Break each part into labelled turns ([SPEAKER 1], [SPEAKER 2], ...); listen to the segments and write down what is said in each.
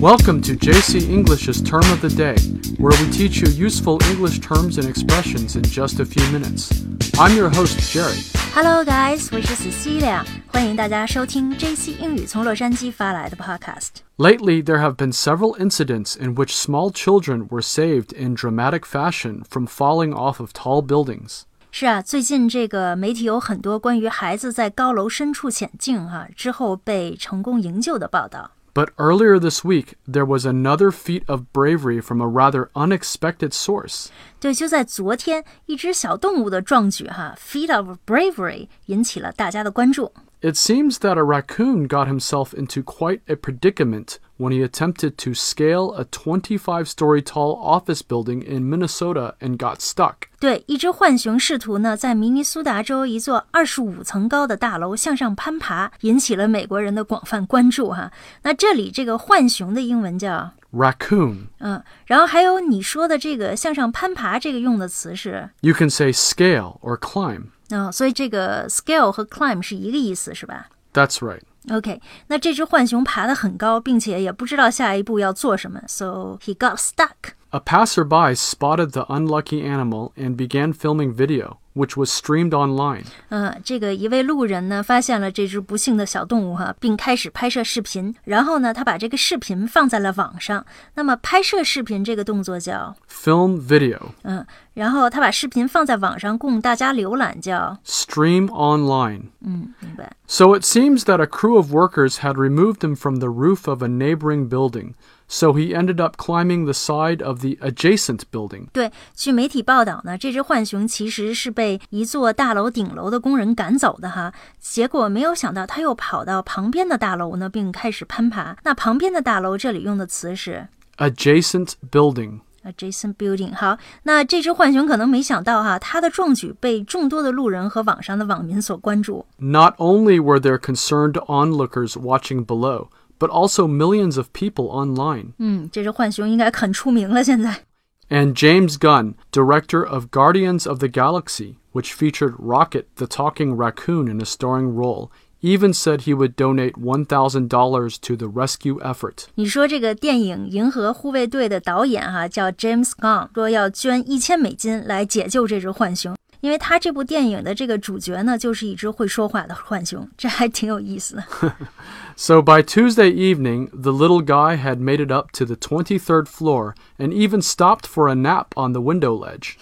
[SPEAKER 1] Welcome to JC English's Term of the Day, where we teach you useful English terms and expressions in just a few minutes. I'm your host, Jerry.
[SPEAKER 2] Hello, guys，我是 Cecilia，欢迎大家收听 JC 英语从洛杉矶发来的 Podcast。
[SPEAKER 1] Lately, there have been several incidents in which small children were saved in dramatic fashion from falling off of tall buildings.
[SPEAKER 2] 是啊，最近这个媒体有很多关于孩子在高楼深处潜境哈、之后被成功营救的报道。
[SPEAKER 1] But earlier this week, there was another feat of bravery from a rather unexpected source.
[SPEAKER 2] 对，就在昨天，一只小动物的壮举哈，feat of bravery 引起了大家的关注。
[SPEAKER 1] It seems that a raccoon got himself into quite a predicament when he attempted to scale a 25 story tall office building in Minnesota and got stuck.
[SPEAKER 2] 对，一只浣熊试图呢在明尼苏达州一座二十五层高的大楼向上攀爬，引起了美国人的广泛关注哈。那这里这个浣熊的英文叫
[SPEAKER 1] Raccoon.
[SPEAKER 2] 嗯，然后还有你说的这个向上攀爬这个用的词是
[SPEAKER 1] You can say scale or climb.
[SPEAKER 2] 嗯、所以这个 scale 和 climb 是一个意思是吧
[SPEAKER 1] That's right.
[SPEAKER 2] OK，那这只浣熊爬得很高，并且也不知道下一步要做什么，so he got stuck。
[SPEAKER 1] A passerby spotted the unlucky animal and began filming video, which was streamed online.
[SPEAKER 2] 嗯，这个一位路人呢发现了这只不幸的小动物哈，并开始拍摄视频。然后呢，他把这个视频放在了网上。那么拍摄视频这个动作叫
[SPEAKER 1] Film video.
[SPEAKER 2] 嗯，然后他把视频放在网上供大家浏览叫
[SPEAKER 1] Stream online.
[SPEAKER 2] 嗯，明白。
[SPEAKER 1] So it seems that a crew of workers had removed him from the roof of a neighboring building, so he ended up climbing the side of the adjacent building.
[SPEAKER 2] 对，据媒体报道呢，这只浣熊其实是被一座大楼顶楼的工人赶走的哈。结果没有想到，他又跑到旁边的大楼呢，并开始攀爬。那旁边的大楼这里用的词是
[SPEAKER 1] Adjacent building.
[SPEAKER 2] adjacent building。好，那这只浣熊可能没想到哈，它的壮举被众多的路人和网上的网民所关注。
[SPEAKER 1] Not only were there concerned onlookers watching below, but also millions of people online.
[SPEAKER 2] 嗯，这只浣熊应该很出名了，现在。
[SPEAKER 1] And James Gunn, director of Guardians of the Galaxy, which featured Rocket the talking raccoon in a starring role, even said he would donate $1,000 to the rescue effort.
[SPEAKER 2] 你说这个电影《银河护卫队》的导演哈、叫 James Gunn，说要捐一千美金来解救这只浣熊， 因为他这部电影的这个主角呢，就是一只会说话的浣熊，这还挺有意思的。
[SPEAKER 1] So by Tuesday evening, the little guy had made it up to the twenty-third floor and even stopped for a nap on the window ledge.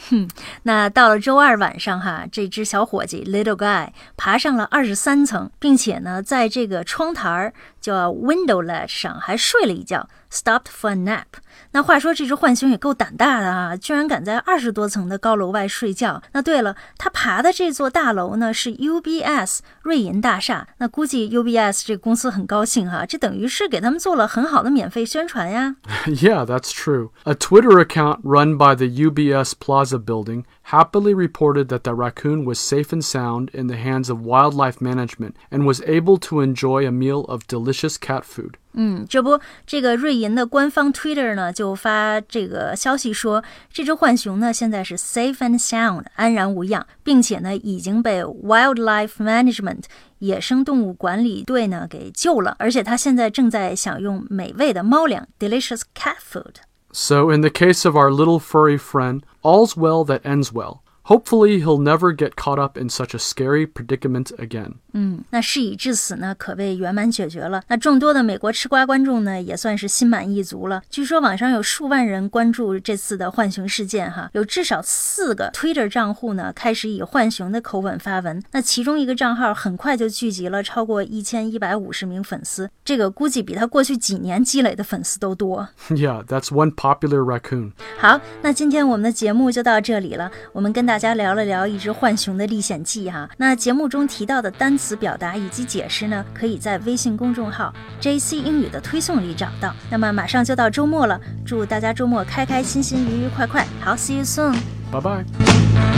[SPEAKER 2] 那到了周二晚上哈，这只小伙计 Little Guy 爬上了二十三层，并且呢，在这个窗台儿叫 window ledge 上还睡了一觉 ，stopped for a nap。那话说这只浣熊也够胆大的啊，居然敢在二十多层的高楼外睡觉。那对了，他爬的这座大楼呢是 UBS 瑞银大厦，那估计 UBS 这个公司很高兴哈，这等于是给他们做了很好的免费宣传呀。
[SPEAKER 1] yeah, that's true. A Twitter account run by the UBS Plaza building happily reported that the raccoon was safe and sound in the hands of wildlife management and was able to enjoy a meal of delicious cat food.
[SPEAKER 2] 嗯，这不，这个瑞银的官方 Twitter 呢就发这个消息说，这只浣熊呢现在是 safe and sound，安然无恙，并且呢已经被 Wildlife Management 野生动物管理队呢给救了，而且它现在正在享用美味的猫粮 delicious cat food。
[SPEAKER 1] So, in the case of our little furry friend, all's well that ends well. Hopefully, he'll never get caught up in such a scary predicament again.
[SPEAKER 2] 嗯，那事已至此呢，可谓圆满解决了。那众多的美国吃瓜观众呢，也算是心满意足了。据说网上有数万人关注这次的浣熊事件，哈，有至少四个 Twitter 账户呢开始以浣熊的口吻发文。那其中一个账号很快就聚集了超过一千一百五十名粉丝，这个估计比他过去几年积累的粉丝都多。
[SPEAKER 1] yeah, that's one popular raccoon.
[SPEAKER 2] 好，那今天我们的节目就到这里了。我们跟大 大家聊了聊一只浣熊的历险记哈。那节目中提到的单词表达以及解释呢，可以在微信公众号 JC 英语的推送里找到。那么马上就到周末了，祝大家周末开开心心、愉愉快快。好，See you soon。
[SPEAKER 1] Bye bye.